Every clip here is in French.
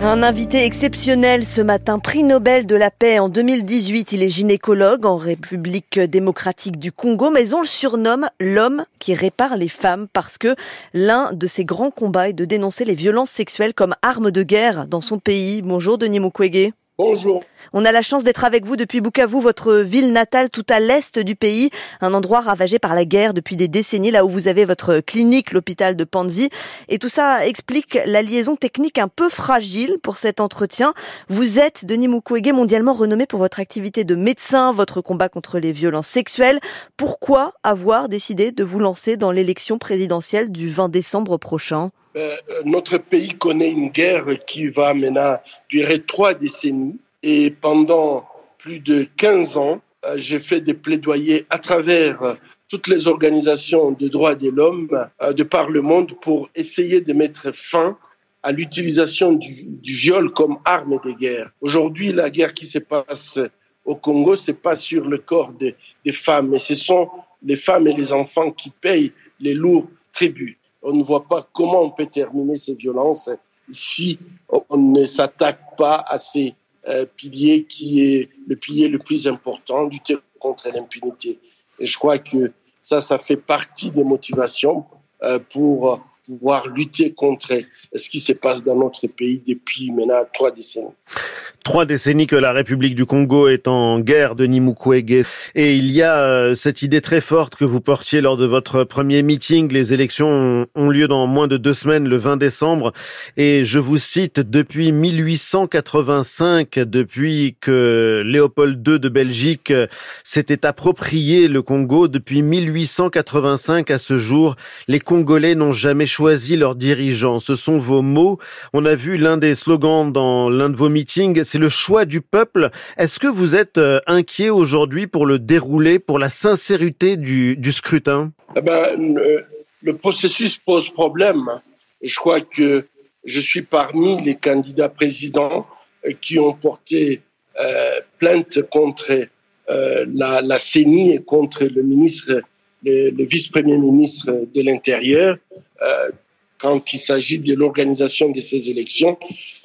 Un invité exceptionnel ce matin, prix Nobel de la paix en 2018. Il est gynécologue en République démocratique du Congo, mais on le surnomme l'homme qui répare les femmes parce que l'un de ses grands combats est de dénoncer les violences sexuelles comme arme de guerre dans son pays. Bonjour Denis Mukwege. Bonjour. On a la chance d'être avec vous depuis Bukavu, votre ville natale tout à l'est du pays, un endroit ravagé par la guerre depuis des décennies, là où vous avez votre clinique, l'hôpital de Panzi. Et tout ça explique la liaison technique un peu fragile pour cet entretien. Vous êtes, Denis Mukwege, mondialement renommé pour votre activité de médecin, votre combat contre les violences sexuelles. Pourquoi avoir décidé de vous lancer dans l'élection présidentielle du 20 décembre prochain? Euh, notre pays connaît une guerre qui va maintenant durer trois décennies. Et pendant plus de 15 ans, euh, j'ai fait des plaidoyers à travers euh, toutes les organisations de droits de l'homme de par le monde pour essayer de mettre fin à l'utilisation du, viol comme arme de guerre. Aujourd'hui, la guerre qui se passe au Congo, c'est pas sur le corps des, des femmes, mais ce sont les femmes et les enfants qui payent les lourds tributs on ne voit pas comment on peut terminer ces violences si on ne s'attaque pas à ces piliers qui est le pilier le plus important, lutter contre l'impunité. Et je crois que ça, ça fait partie des motivations euh, pour pouvoir lutter contre ce qui se passe dans notre pays depuis maintenant trois décennies? Trois décennies que la République du Congo est en guerre de Nimukwege. Et il y a euh, cette idée très forte que vous portiez lors de votre premier meeting. Les élections ont lieu dans moins de deux semaines, le 20 décembre. Et je vous cite, depuis 1885, depuis que Léopold II de Belgique s'était approprié le Congo, depuis 1885 à ce jour, les Congolais n'ont jamais choisi leurs dirigeants. Ce sont vos mots. On a vu l'un des slogans dans l'un de vos meetings, c'est le choix du peuple. Est-ce que vous êtes euh, inquiet aujourd'hui pour le dérouler, pour la sincérité du, scrutin? Eh ben, le, le, processus pose problème. Je crois que je suis parmi les candidats présidents euh, qui ont porté euh, plainte contre euh, la, la CENI et contre le ministre, le, vice-premier ministre de l'Intérieur euh, quand il s'agit de l'organisation de ces élections,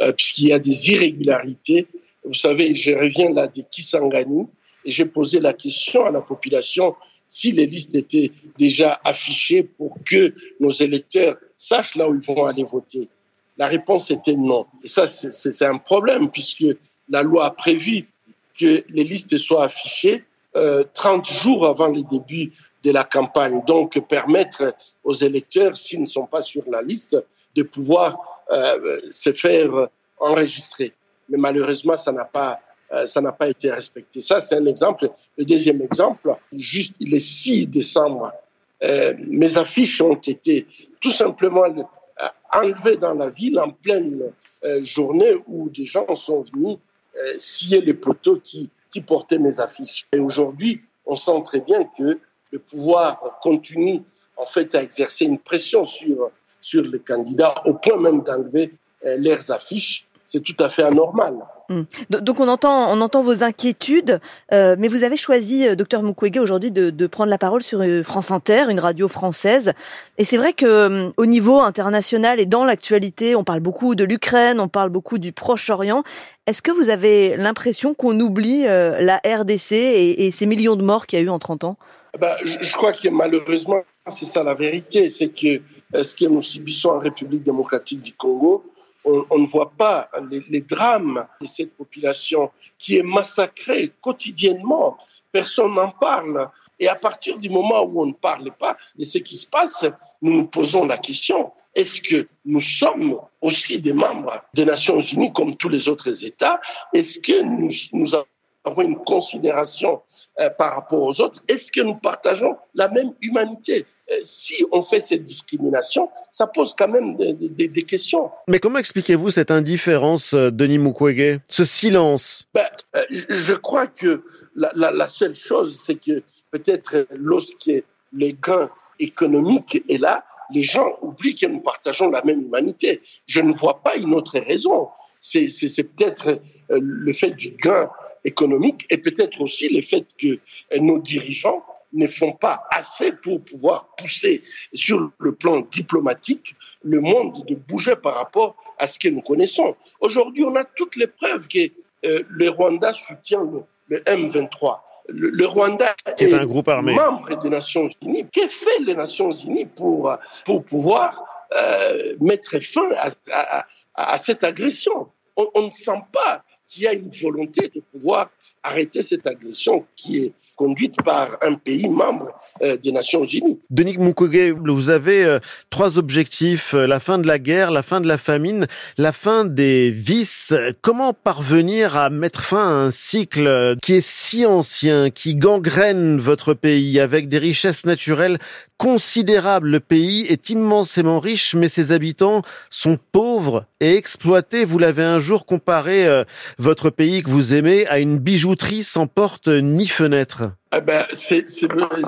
euh, puisqu'il y a des irrégularités. Vous savez, je reviens là de Kisangani et j'ai posé la question à la population si les listes étaient déjà affichées pour que nos électeurs sachent là où ils vont aller voter. La réponse était non. Et ça, c'est un problème puisque la loi a prévu que les listes soient affichées euh, 30 jours avant le début de la campagne. Donc, permettre aux électeurs, s'ils ne sont pas sur la liste, de pouvoir euh, se faire enregistrer. Mais malheureusement, ça n'a pas, euh, ça n'a pas été respecté. Ça, c'est un exemple. Le deuxième exemple, juste le 6 décembre, euh, mes affiches ont été tout simplement enlevées dans la ville en pleine journée où des gens sont venus scier les poteaux qui, qui portaient mes affiches. Et aujourd'hui, on sent très bien que le pouvoir continue en fait à exercer une pression sur, sur les candidats au point même d'enlever euh, leurs affiches. C'est tout à fait anormal. Mmh. Donc on entend, on entend vos inquiétudes, euh, mais vous avez choisi, euh, docteur Mukwege, aujourd'hui de, de, prendre la parole sur France Inter, une radio française. Et c'est vrai que euh, au niveau international et dans l'actualité, on parle beaucoup de l'Ukraine, on parle beaucoup du Proche-Orient. Est-ce que vous avez l'impression qu'on oublie la RDC et, ces millions de morts qu'il y a eu en 30 ans? Ben, je, je, crois que malheureusement, c'est ça la vérité, c'est que ce que nous subissons en République démocratique du Congo, on, ne voit pas les, drames de cette population qui est massacrée quotidiennement. Personne n'en parle. Et à partir du moment où on ne parle pas de ce qui se passe, nous nous posons la question, est-ce que nous sommes aussi des membres des Nations Unies comme tous les autres États? Est-ce que nous avons une considération euh, par rapport aux autres Est-ce que nous partageons la même humanité? Euh, si on fait cette discrimination, ça pose quand même des, des, des questions. Mais comment expliquez-vous cette indifférence, euh, Denis Mukwege, ce silence? Ben, euh, Je crois que la, la, la seule chose, c'est que peut-être lorsque les gains économiques est là, les gens oublient que nous partageons la même humanité. Je ne vois pas une autre raison. C'est peut-être le fait du gain économique et peut-être aussi le fait que nos dirigeants ne font pas assez pour pouvoir pousser sur le plan diplomatique le monde de bouger par rapport à ce que nous connaissons. Aujourd'hui, on a toutes les preuves que euh, le Rwanda soutient le, M23. Le, Rwanda est, un groupe armé. membre des Nations Unies. Que fait les Nations Unies pour, pour pouvoir euh, mettre fin à, à, cette agression on, on ne sent pas qu'il y a une volonté de pouvoir arrêter cette agression qui est conduite par un pays membre euh, des Nations Unies. Denis Mukwege, vous avez euh, trois objectifs euh, la fin de la guerre, la fin de la famine, la fin des vices. Comment parvenir à mettre fin à un cycle qui est si ancien, qui gangrène votre pays avec des richesses naturelles considérable. Le pays est immensément riche, mais ses habitants sont pauvres et exploités. Vous l'avez un jour comparé, euh, votre pays que vous aimez, à une bijouterie sans porte ni fenêtre. Eh ben, c'est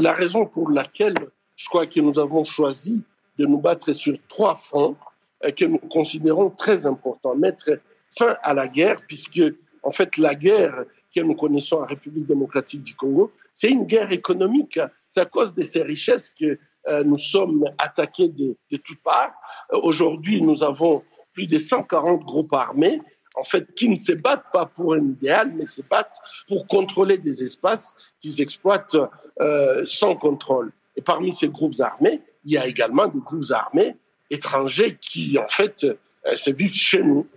la raison pour laquelle je crois que nous avons choisi de nous battre sur trois fronts euh, que nous considérons très importants. Mettre fin à la guerre, puisque en fait la guerre que nous connaissons en République démocratique du Congo, c'est une guerre économique. C'est à cause de ces richesses que euh, nous sommes attaqués de, de toutes parts. Euh, aujourd'hui, nous avons plus de 140 groupes armés, en fait, qui ne se battent pas pour un idéal, mais se battent pour contrôler des espaces qu'ils exploitent euh, sans contrôle. Et parmi ces groupes armés, il y a également des groupes armés étrangers qui, en fait, se visent chez nous.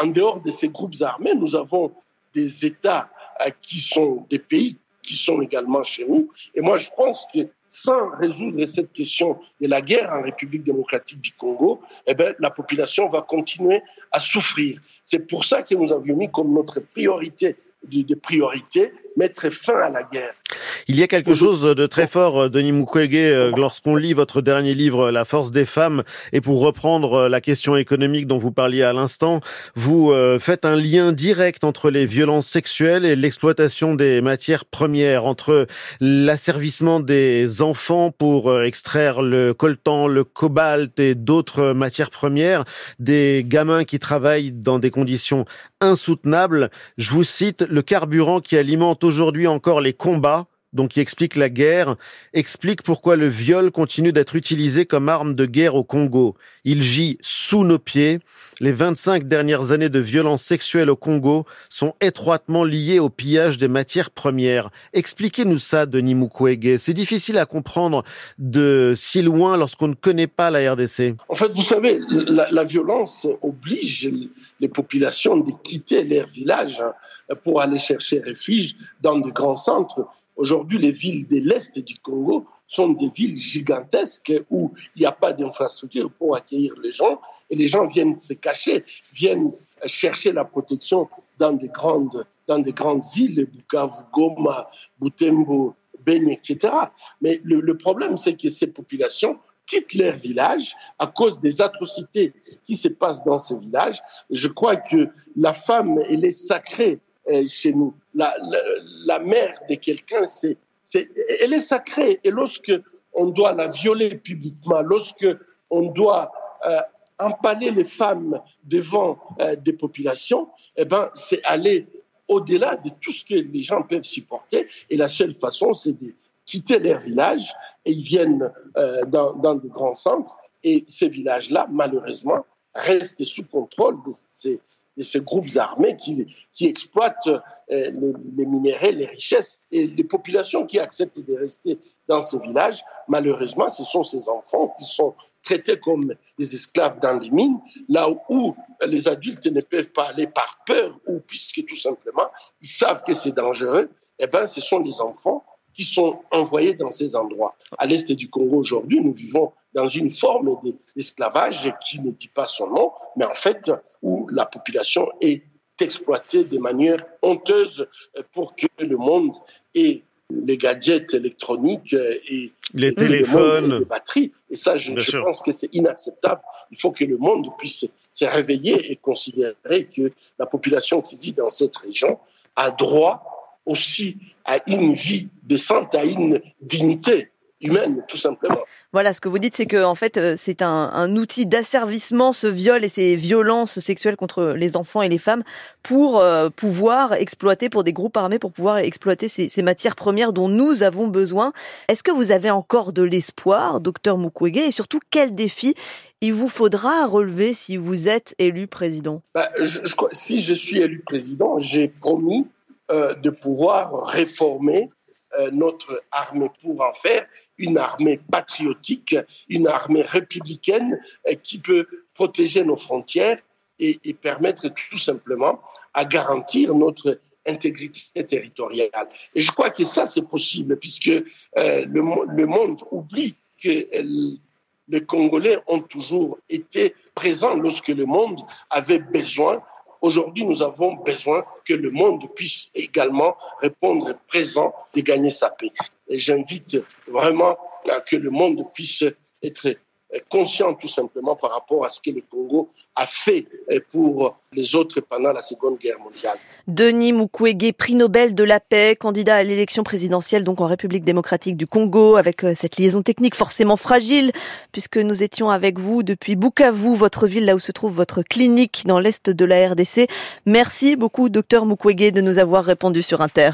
en dehors de ces groupes armés, nous avons des États qui sont des pays qui sont également chez nous. Et moi, je pense que sans résoudre cette question de la guerre en République démocratique du Congo, eh bien, la population va continuer à souffrir. C'est pour ça que nous avions mis comme notre priorité de, priorité mettre fin à la guerre. Il y a quelque chose de très fort, euh, Denis Mukwege, euh, lorsqu'on lit votre dernier livre, La force des femmes, et pour reprendre euh, la question économique dont vous parliez à l'instant, vous faites un lien direct entre les violences sexuelles et l'exploitation des matières premières, entre l'asservissement des enfants pour extraire le coltan, le cobalt et d'autres matières premières, des gamins qui travaillent dans des conditions insoutenables. Je vous cite, le carburant qui alimente aujourd'hui encore les combats donc qui explique la guerre, explique pourquoi le viol continue d'être utilisé comme arme de guerre au Congo. Il gît sous nos pieds. Les 25 dernières années de violences sexuelles au Congo sont étroitement liées au pillage des matières premières. Expliquez-nous ça, Denis Mukwege. C'est difficile à comprendre de si loin lorsqu'on ne connaît pas la RDC. En fait, vous savez, la, violence oblige les populations de quitter leur village pour aller chercher refuge dans de grands centres Aujourd'hui, les villes de l'Est du Congo sont des villes gigantesques où il n'y a pas d'infrastructure pour accueillir les gens et les gens viennent se cacher, viennent chercher la protection dans des grandes, dans des grandes villes, Bukavu, Goma, Butembo, Beni, etc. Mais le, problème, c'est que ces populations quittent leur village à cause des atrocités qui se passent dans ces villages. Je crois que la femme, elle est sacrée chez nous. La, la, mère de quelqu'un, c'est, elle est sacrée. Et lorsque on doit la violer publiquement, lorsque on doit euh, empaler les femmes devant euh, des populations, eh ben, c'est aller au-delà de tout ce que les gens peuvent supporter. Et la seule façon, c'est de quitter leur village et ils viennent euh, dans, dans grands centres. Et ces villages-là, malheureusement, restent sous contrôle de ces, de ces groupes armés qui, exploitent euh, les, minéraux, les richesses. Et les populations qui acceptent de rester dans ces villages, malheureusement, ce sont ces enfants qui sont traités comme des esclaves dans les mines, là où les adultes ne peuvent pas aller par peur ou puisque tout simplement ils savent que c'est dangereux, eh ben, ce sont les enfants qui sont envoyés dans ces endroits. À l'est du Congo aujourd'hui, nous vivons dans une forme d'esclavage qui ne dit pas son nom, mais en fait où la population est exploitée de manière honteuse pour que le monde ait les gadgets électroniques et les téléphones, les batteries. Et ça, je, je pense que c'est inacceptable. Il faut que le monde puisse se réveiller et considérer que la population qui vit dans cette région a droit aussi à une vie décente, à une dignité. humaine, tout simplement. Voilà, ce que vous dites, c'est que en fait, euh, c'est un, un, outil d'asservissement, ce viol et ces violences sexuelles contre les enfants et les femmes, pour euh, pouvoir exploiter, pour des groupes armés, pour pouvoir exploiter ces, ces matières premières dont nous avons besoin. Est-ce que vous avez encore de l'espoir, docteur Mukwege, et surtout quel défi il vous faudra relever si vous êtes élu président? Bah, je, je, Si je suis élu président, j'ai promis euh, de pouvoir réformer euh, notre armée pour en faire une armée patriotique, une armée républicaine euh, qui peut protéger nos frontières et, et, permettre tout simplement à garantir notre intégrité territoriale. Et je crois que ça, c'est possible, puisque le, monde oublie que les Congolais ont toujours été présents lorsque le monde avait besoin Aujourd'hui, nous avons besoin que le monde puisse également répondre présent et gagner sa paix. J'invite vraiment à que le monde puisse être conscient tout simplement par rapport à ce que le Congo a fait pour les autres pendant la Seconde Guerre mondiale. Denis Mukwege, prix Nobel de la paix, candidat à l'élection présidentielle donc en République démocratique du Congo, avec euh, cette liaison technique forcément fragile, puisque nous étions avec vous depuis Bukavu, votre ville là où se trouve votre clinique dans l'est de la RDC. Merci beaucoup, docteur Mukwege, de nous avoir répondu sur Inter.